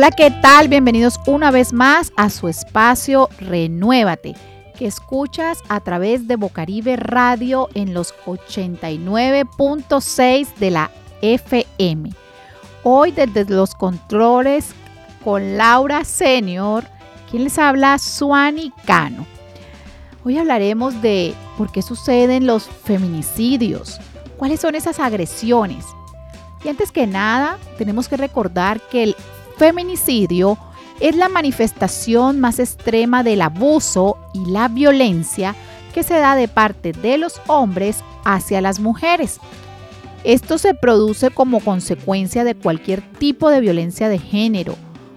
Hola, ¿qué tal? Bienvenidos una vez más a su espacio Renuévate, que escuchas a través de Bocaribe Radio en los 89.6 de la FM. Hoy desde los controles con Laura Senior, quien les habla, Suani Cano. Hoy hablaremos de por qué suceden los feminicidios, cuáles son esas agresiones. Y antes que nada, tenemos que recordar que el feminicidio es la manifestación más extrema del abuso y la violencia que se da de parte de los hombres hacia las mujeres. Esto se produce como consecuencia de cualquier tipo de violencia de género.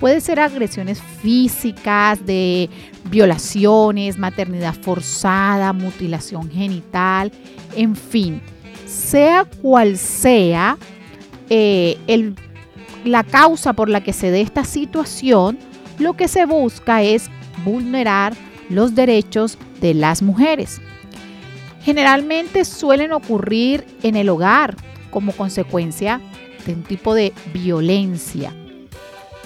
Puede ser agresiones físicas, de violaciones, maternidad forzada, mutilación genital, en fin, sea cual sea eh, el la causa por la que se dé esta situación, lo que se busca es vulnerar los derechos de las mujeres. Generalmente suelen ocurrir en el hogar como consecuencia de un tipo de violencia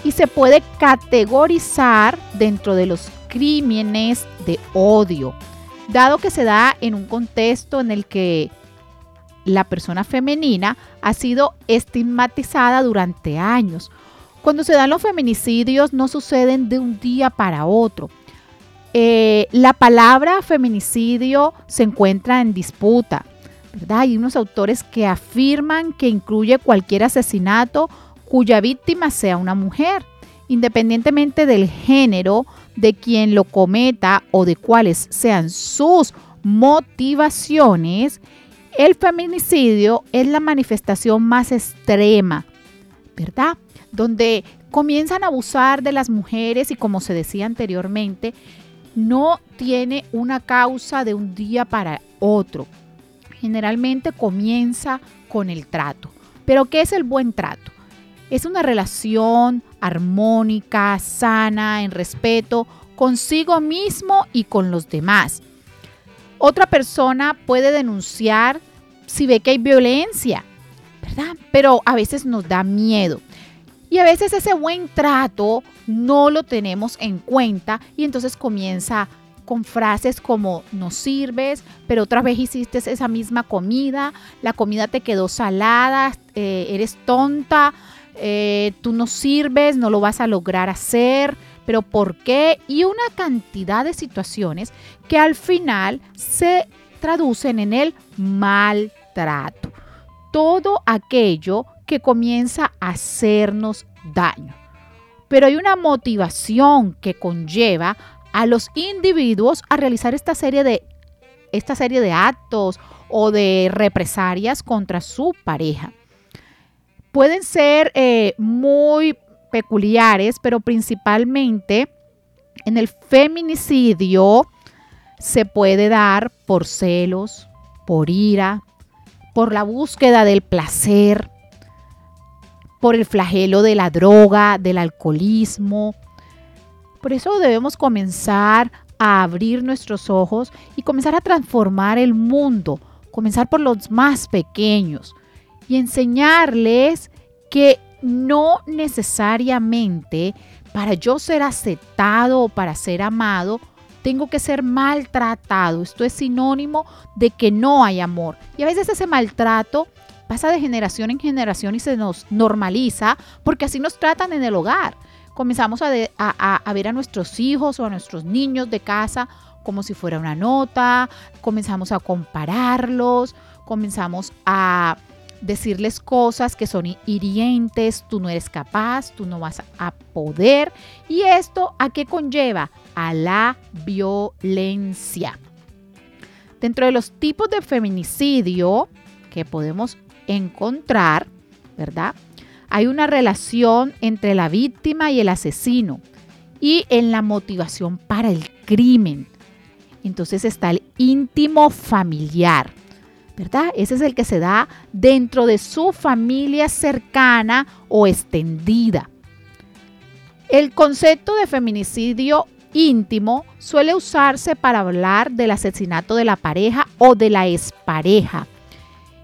y se puede categorizar dentro de los crímenes de odio, dado que se da en un contexto en el que la persona femenina ha sido estigmatizada durante años. Cuando se dan los feminicidios no suceden de un día para otro. Eh, la palabra feminicidio se encuentra en disputa. ¿verdad? Hay unos autores que afirman que incluye cualquier asesinato cuya víctima sea una mujer, independientemente del género de quien lo cometa o de cuáles sean sus motivaciones el feminicidio es la manifestación más extrema, ¿verdad? Donde comienzan a abusar de las mujeres y como se decía anteriormente, no tiene una causa de un día para otro. Generalmente comienza con el trato. Pero ¿qué es el buen trato? Es una relación armónica, sana, en respeto consigo mismo y con los demás. Otra persona puede denunciar si ve que hay violencia, ¿verdad? Pero a veces nos da miedo. Y a veces ese buen trato no lo tenemos en cuenta y entonces comienza con frases como no sirves, pero otra vez hiciste esa misma comida, la comida te quedó salada, eh, eres tonta, eh, tú no sirves, no lo vas a lograr hacer, pero ¿por qué? Y una cantidad de situaciones que al final se traducen en el mal todo aquello que comienza a hacernos daño. Pero hay una motivación que conlleva a los individuos a realizar esta serie de, esta serie de actos o de represalias contra su pareja. Pueden ser eh, muy peculiares, pero principalmente en el feminicidio se puede dar por celos, por ira, por la búsqueda del placer, por el flagelo de la droga, del alcoholismo. Por eso debemos comenzar a abrir nuestros ojos y comenzar a transformar el mundo, comenzar por los más pequeños y enseñarles que no necesariamente para yo ser aceptado o para ser amado, tengo que ser maltratado. Esto es sinónimo de que no hay amor. Y a veces ese maltrato pasa de generación en generación y se nos normaliza porque así nos tratan en el hogar. Comenzamos a, ver a nuestros hijos o a nuestros niños de casa como si fuera una nota, comenzamos a compararlos, comenzamos a decirles cosas que son hirientes, tú no eres capaz, tú no vas a poder. ¿Y esto a qué conlleva? A la violencia. Dentro de los tipos de feminicidio que podemos encontrar, ¿verdad? Hay una relación entre la víctima y el asesino y en la motivación para el crimen. Entonces está el íntimo familiar. ¿Verdad? Ese es el que se da dentro de su familia cercana o extendida. El concepto de feminicidio íntimo suele usarse para hablar del asesinato de la pareja o de la expareja,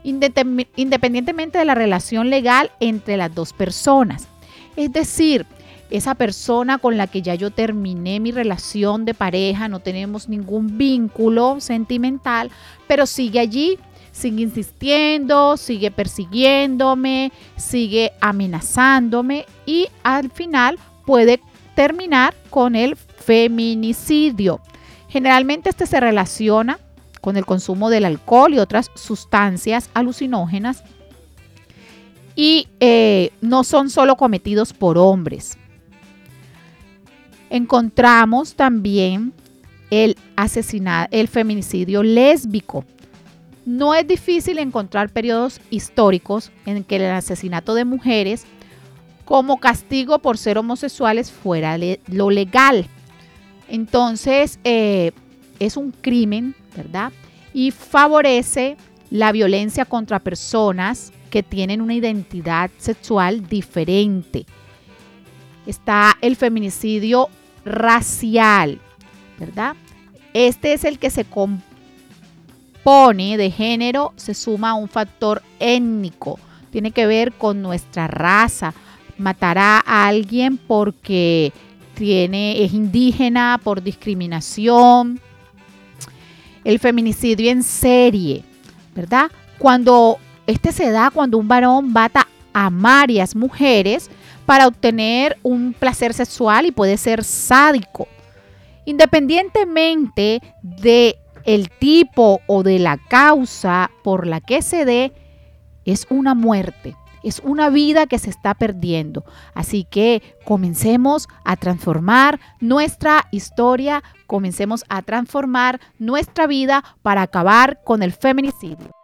independientemente de la relación legal entre las dos personas. Es decir, esa persona con la que ya yo terminé mi relación de pareja, no tenemos ningún vínculo sentimental, pero sigue allí, sigue insistiendo, sigue persiguiéndome, sigue amenazándome y al final puede terminar con el feminicidio. Generalmente este se relaciona con el consumo del alcohol y otras sustancias alucinógenas y eh, no son solo cometidos por hombres. Encontramos también el el feminicidio lésbico. No es difícil encontrar periodos históricos en que el asesinato de mujeres como castigo por ser homosexuales fuera lo legal. Entonces, eh, es un crimen, ¿verdad? Y favorece la violencia contra personas que tienen una identidad sexual diferente. Está el feminicidio racial, ¿verdad? Este es el que se compone de género, se suma un factor étnico, tiene que ver con nuestra raza. Matará a alguien porque tiene, es indígena, por discriminación. El feminicidio en serie, ¿verdad? Cuando este se da cuando un varón mata a varias mujeres para obtener un placer sexual y puede ser sádico. Independientemente de el tipo o de la causa por la que se dé, es una muerte, es una vida que se está perdiendo. Así que comencemos a transformar nuestra historia, comencemos a transformar nuestra vida para acabar con el feminicidio.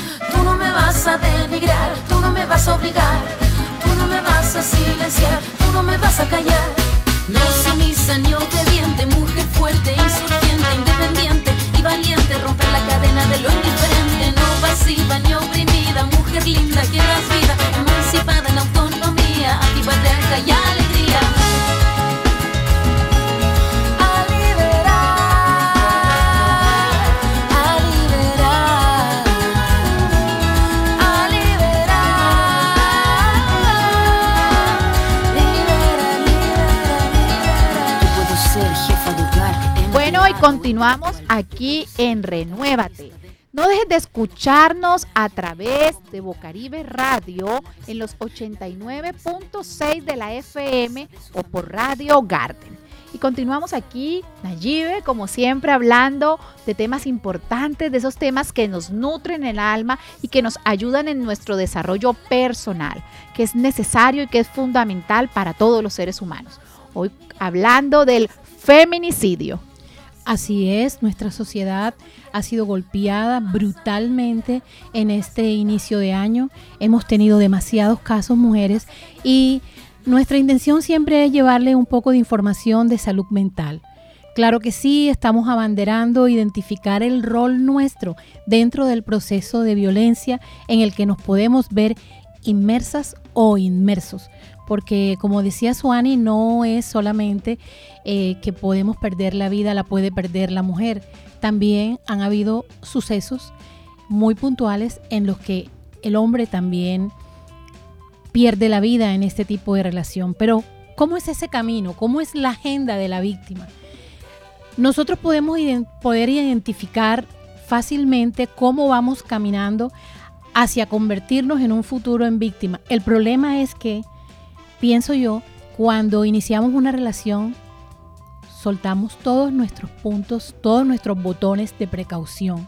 Tú no me vas a denigrar, tú no me vas a obligar me vas a silenciar, tú no me vas a callar. No sumisa ni obediente, mujer fuerte, insurgente, independiente y valiente, romper la cadena de lo indiferente, no pasiva continuamos aquí en Renuévate. No dejes de escucharnos a través de Bocaribe Radio en los 89.6 de la FM o por Radio Garden. Y continuamos aquí, Nayibe, como siempre, hablando de temas importantes, de esos temas que nos nutren el alma y que nos ayudan en nuestro desarrollo personal, que es necesario y que es fundamental para todos los seres humanos. Hoy hablando del feminicidio. Así es, nuestra sociedad ha sido golpeada brutalmente en este inicio de año. Hemos tenido demasiados casos mujeres y nuestra intención siempre es llevarle un poco de información de salud mental. Claro que sí, estamos abanderando identificar el rol nuestro dentro del proceso de violencia en el que nos podemos ver inmersas o inmersos porque como decía Suani, no es solamente eh, que podemos perder la vida, la puede perder la mujer. También han habido sucesos muy puntuales en los que el hombre también pierde la vida en este tipo de relación. Pero, ¿cómo es ese camino? ¿Cómo es la agenda de la víctima? Nosotros podemos poder identificar fácilmente cómo vamos caminando hacia convertirnos en un futuro en víctima. El problema es que, pienso yo, cuando iniciamos una relación, soltamos todos nuestros puntos, todos nuestros botones de precaución.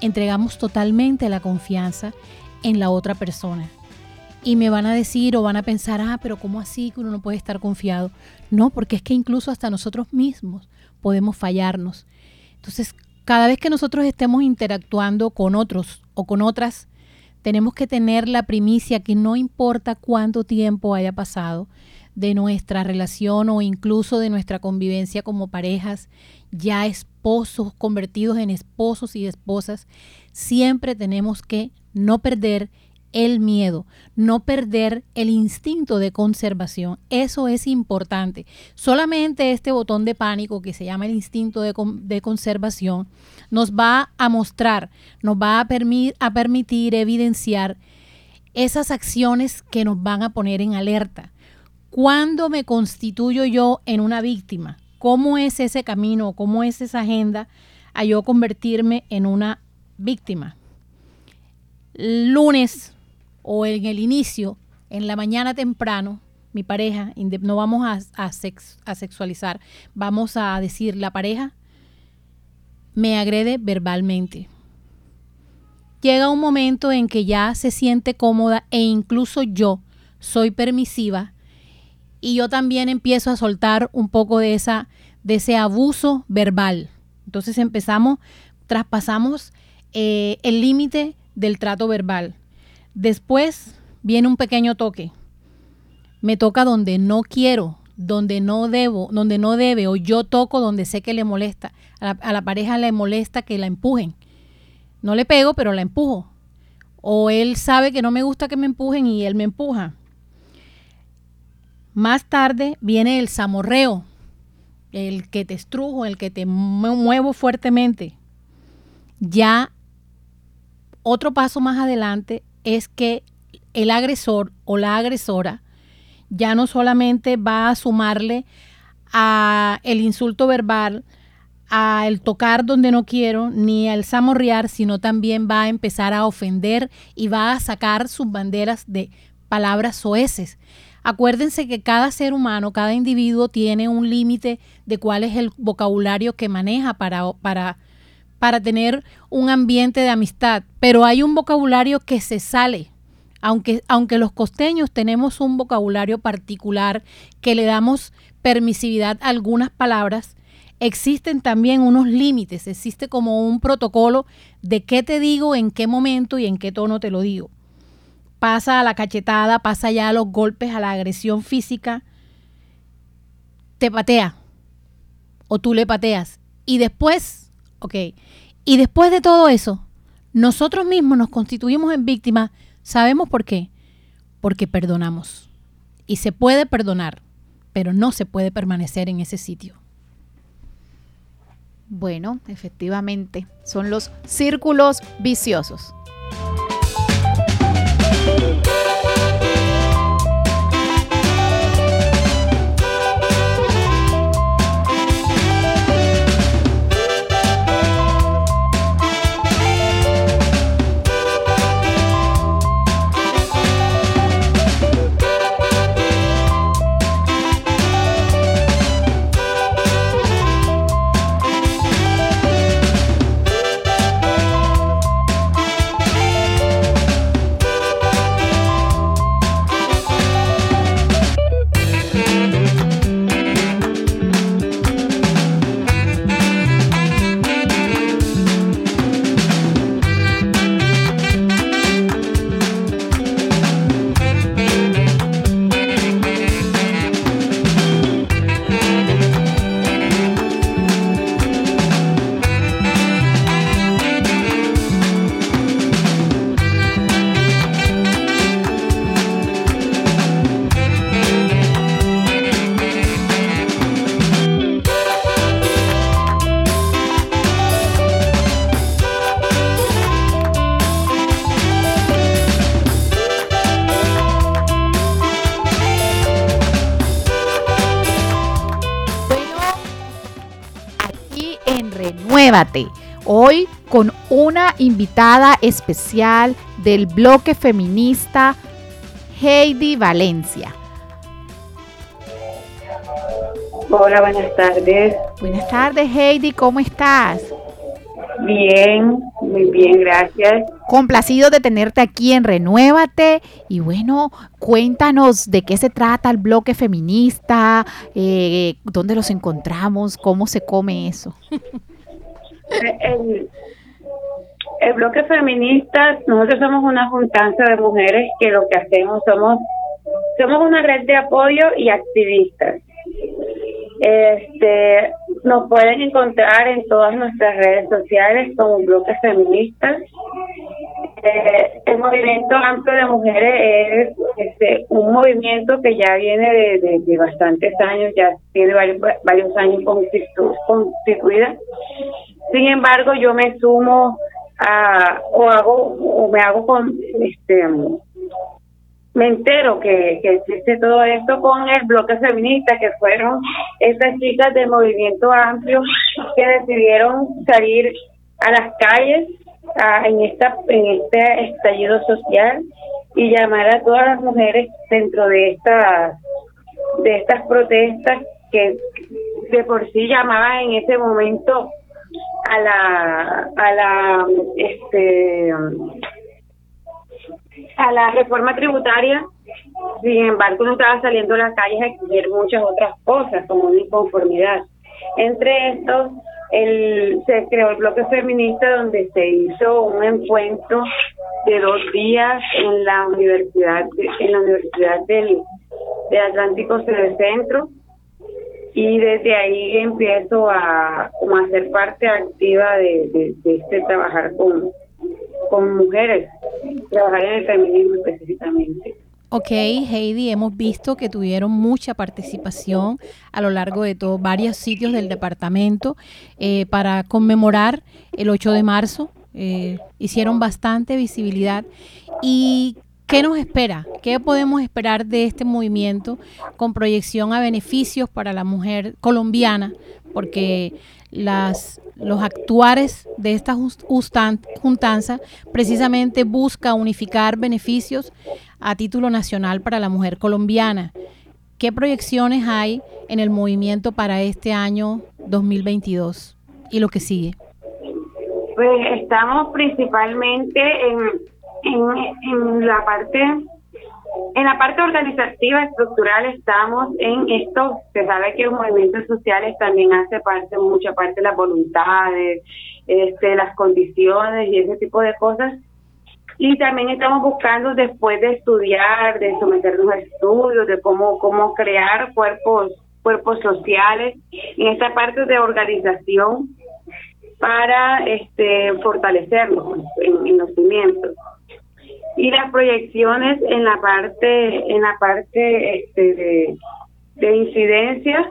Entregamos totalmente la confianza en la otra persona. Y me van a decir o van a pensar, ah, pero ¿cómo así que uno no puede estar confiado? No, porque es que incluso hasta nosotros mismos podemos fallarnos. Entonces, cada vez que nosotros estemos interactuando con otros o con otras, tenemos que tener la primicia que no importa cuánto tiempo haya pasado de nuestra relación o incluso de nuestra convivencia como parejas, ya esposos convertidos en esposos y esposas, siempre tenemos que no perder el miedo, no perder el instinto de conservación. Eso es importante. Solamente este botón de pánico que se llama el instinto de, conservación nos va a mostrar, nos va a, a permitir evidenciar esas acciones que nos van a poner en alerta. ¿Cuándo me constituyo yo en una víctima? ¿Cómo es ese camino? ¿Cómo es esa agenda a yo convertirme en una víctima? Lunes o en el inicio, en la mañana temprano, mi pareja, no vamos a, a sexualizar, vamos a decir, la pareja me agrede verbalmente. Llega un momento en que ya se siente cómoda e incluso yo soy permisiva y yo también empiezo a soltar un poco de, esa, de ese abuso verbal. Entonces empezamos, traspasamos eh, el límite del trato verbal. Después viene un pequeño toque. Me toca donde no quiero, donde no debo, donde no debe, o yo toco donde sé que le molesta. A la, pareja le molesta que la empujen. No le pego, pero la empujo. O él sabe que no me gusta que me empujen y él me empuja. Más tarde viene el zamorreo, el que te estrujo, el que te muevo fuertemente. Ya otro paso más adelante es que el agresor o la agresora ya no solamente va a sumarle a el insulto verbal, a el tocar donde no quiero, ni al zamorrear, sino también va a empezar a ofender y va a sacar sus banderas de palabras soeces. Acuérdense que cada ser humano, cada individuo tiene un límite de cuál es el vocabulario que maneja para, para para tener un ambiente de amistad, pero hay un vocabulario que se sale. Aunque, aunque los costeños tenemos un vocabulario particular que le damos permisividad a algunas palabras, existen también unos límites, existe como un protocolo de qué te digo, en qué momento y en qué tono te lo digo. Pasa a la cachetada, pasa ya a los golpes, a la agresión física, te patea o tú le pateas. Y después Ok. Y después de todo eso, nosotros mismos nos constituimos en víctimas. ¿Sabemos por qué? Porque perdonamos. Y se puede perdonar, pero no se puede permanecer en ese sitio. Bueno, efectivamente, son los círculos viciosos. Renuévate. Hoy con una invitada especial del bloque feminista Heidi Valencia. Hola, buenas tardes. Buenas tardes, Heidi, ¿cómo estás? Bien, muy bien, gracias. Complacido de tenerte aquí en Renuévate. Y bueno, cuéntanos de qué se trata el bloque feminista, eh, dónde los encontramos, cómo se come eso. El, bloque feminista, nosotros somos una juntanza de mujeres que lo que hacemos somos, somos una red de apoyo y activistas. Este, nos pueden encontrar en todas nuestras redes sociales como bloques feministas. Eh, el movimiento amplio de mujeres es este, un movimiento que ya viene de, bastantes años, ya tiene varios, varios años constitu, constituida. Sin embargo, yo me sumo a, o hago, o me hago con, este, me entero que, que existe todo esto con el bloque feminista, que fueron estas chicas del movimiento amplio que decidieron salir a las calles en esta en este estallido social y llamar a todas las mujeres dentro de estas de estas protestas que de por sí llamaban en ese momento a la a la este a la reforma tributaria, sin embargo, no estaba saliendo a las calles a exigir muchas otras cosas, como una inconformidad. Entre estos, el, se creó el bloque feminista donde se hizo un encuentro de dos días en la universidad en la universidad del, Atlántico del Centro y desde ahí empiezo a, a ser parte activa de, este trabajar con, con mujeres, trabajar en el feminismo específicamente. Ok, Heidi, hemos visto que tuvieron mucha participación a lo largo de todos varios sitios del departamento eh, para conmemorar el 8 de marzo. Eh, hicieron bastante visibilidad. ¿Y qué nos espera? ¿Qué podemos esperar de este movimiento con proyección a beneficios para la mujer colombiana? Porque los actuares de esta juntanza precisamente busca unificar beneficios a título nacional para la mujer colombiana. ¿Qué proyecciones hay en el movimiento para este año 2022 y lo que sigue? Pues estamos principalmente en, en, la parte en la parte organizativa, estructural, estamos en esto. Se sabe que los movimientos sociales también hace parte, mucha parte de las voluntades, este, las condiciones y ese tipo de cosas. Y también estamos buscando, después de estudiar, de someternos a estudios, de cómo, cómo crear cuerpos, cuerpos sociales, en esta parte de organización para este, fortalecerlos en, en los cimientos y las proyecciones en la parte en la parte este, de, de incidencia.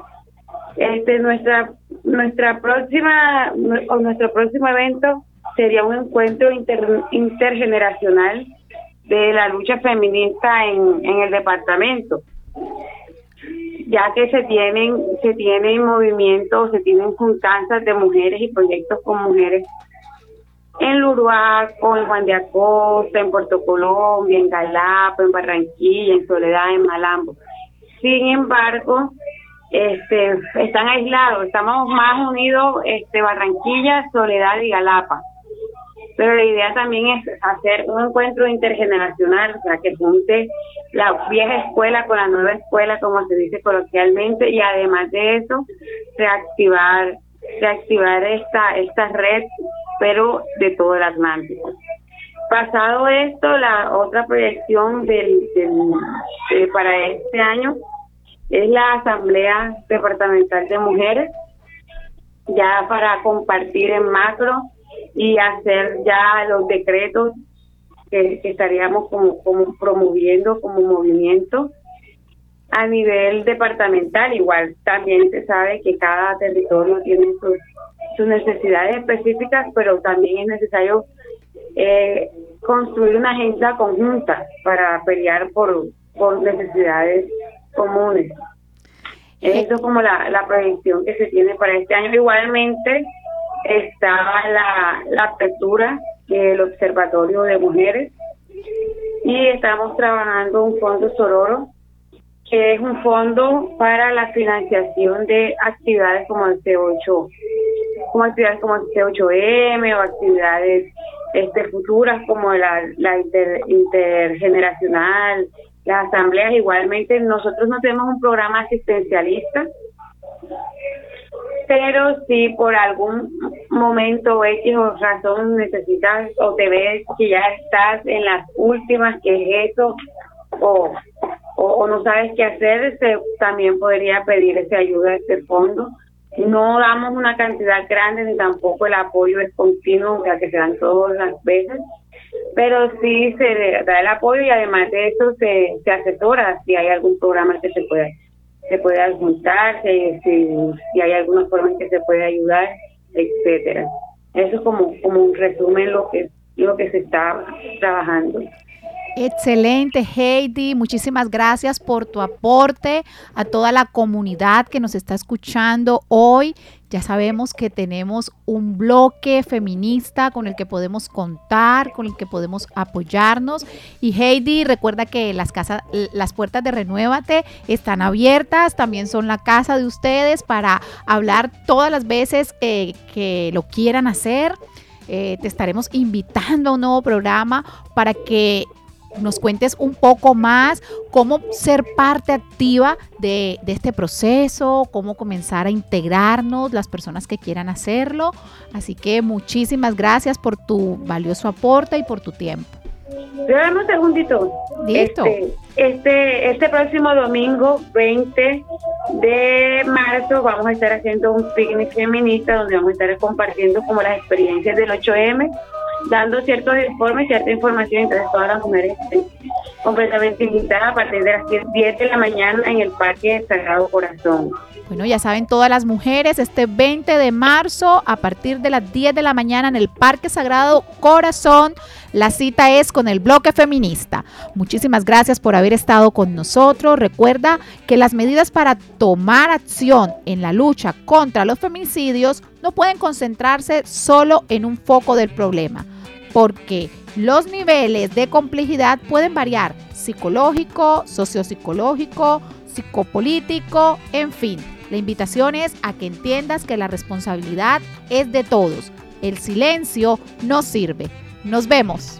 Este nuestra nuestra próxima o nuestro próximo evento sería un encuentro intergeneracional de la lucha feminista en, en el departamento ya que se tienen se tienen movimientos se tienen juntanzas de mujeres y proyectos con mujeres en Luruaco, en Juan de Acosta, en Puerto Colombia, en Galapa, en Barranquilla, en Soledad, en Malambo. Sin embargo, este, están aislados, estamos más unidos este, Barranquilla, Soledad y Galapa. Pero la idea también es hacer un encuentro intergeneracional, o sea, que junte la vieja escuela con la nueva escuela, como se dice coloquialmente, y además de eso, reactivar, reactivar esta, esta red pero de todo el Atlántico. Pasado esto, la otra proyección del, para este año es la Asamblea Departamental de Mujeres, ya para compartir en macro y hacer ya los decretos que, estaríamos como promoviendo como movimiento a nivel departamental. Igual también se sabe que cada territorio tiene sus sus necesidades específicas, pero también es necesario eh, construir una agenda conjunta para pelear por, necesidades comunes. Eso es como la, la proyección que se tiene para este año. Igualmente, estaba la, la apertura del Observatorio de Mujeres y estamos trabajando un fondo Sororo, que es un fondo para la financiación de actividades como el C8, como actividades como el C8M o actividades este, futuras como la, la intergeneracional, las asambleas. Igualmente, nosotros no tenemos un programa asistencialista, pero si por algún momento X o razón necesitas o te ves que ya estás en las últimas, que es eso, o, o, no sabes qué hacer, se, también podría pedir esa ayuda este fondo. No damos una cantidad grande ni tampoco el apoyo es continuo, sea, que se dan todas las veces, pero sí se da el apoyo y además de eso se, se asesora si hay algún programa que se pueda se puede adjuntar, si, si, hay alguna forma en que se puede ayudar, etcétera. Eso es como, como un resumen lo que lo que se está trabajando. Excelente, Heidi. Muchísimas gracias por tu aporte a toda la comunidad que nos está escuchando hoy. Ya sabemos que tenemos un bloque feminista con el que podemos contar, con el que podemos apoyarnos. Y Heidi, recuerda que las casas, las puertas de Renuévate están abiertas, también son la casa de ustedes para hablar todas las veces que lo quieran hacer. Eh, te estaremos invitando a un nuevo programa para que nos cuentes un poco más cómo ser parte activa de, este proceso, cómo comenzar a integrarnos las personas que quieran hacerlo. Así que muchísimas gracias por tu valioso aporte y por tu tiempo. Dame un segundito. Listo. Este, este, este próximo domingo 20 de marzo vamos a estar haciendo un picnic feminista donde vamos a estar compartiendo como las experiencias del 8M dando ciertos informes, cierta información entre todas las mujeres completamente invitadas a partir de las 10 de la mañana en el Parque Sagrado Corazón. Bueno, ya saben todas las mujeres, este 20 de marzo a partir de las 10 de la mañana en el Parque Sagrado Corazón, la cita es con el bloque feminista. Muchísimas gracias por haber estado con nosotros. Recuerda que las medidas para tomar acción en la lucha contra los feminicidios no pueden concentrarse solo en un foco del problema porque los niveles de complejidad pueden variar, psicológico, sociopsicológico, psicopolítico, en fin. La invitación es a que entiendas que la responsabilidad es de todos. El silencio no sirve. Nos vemos.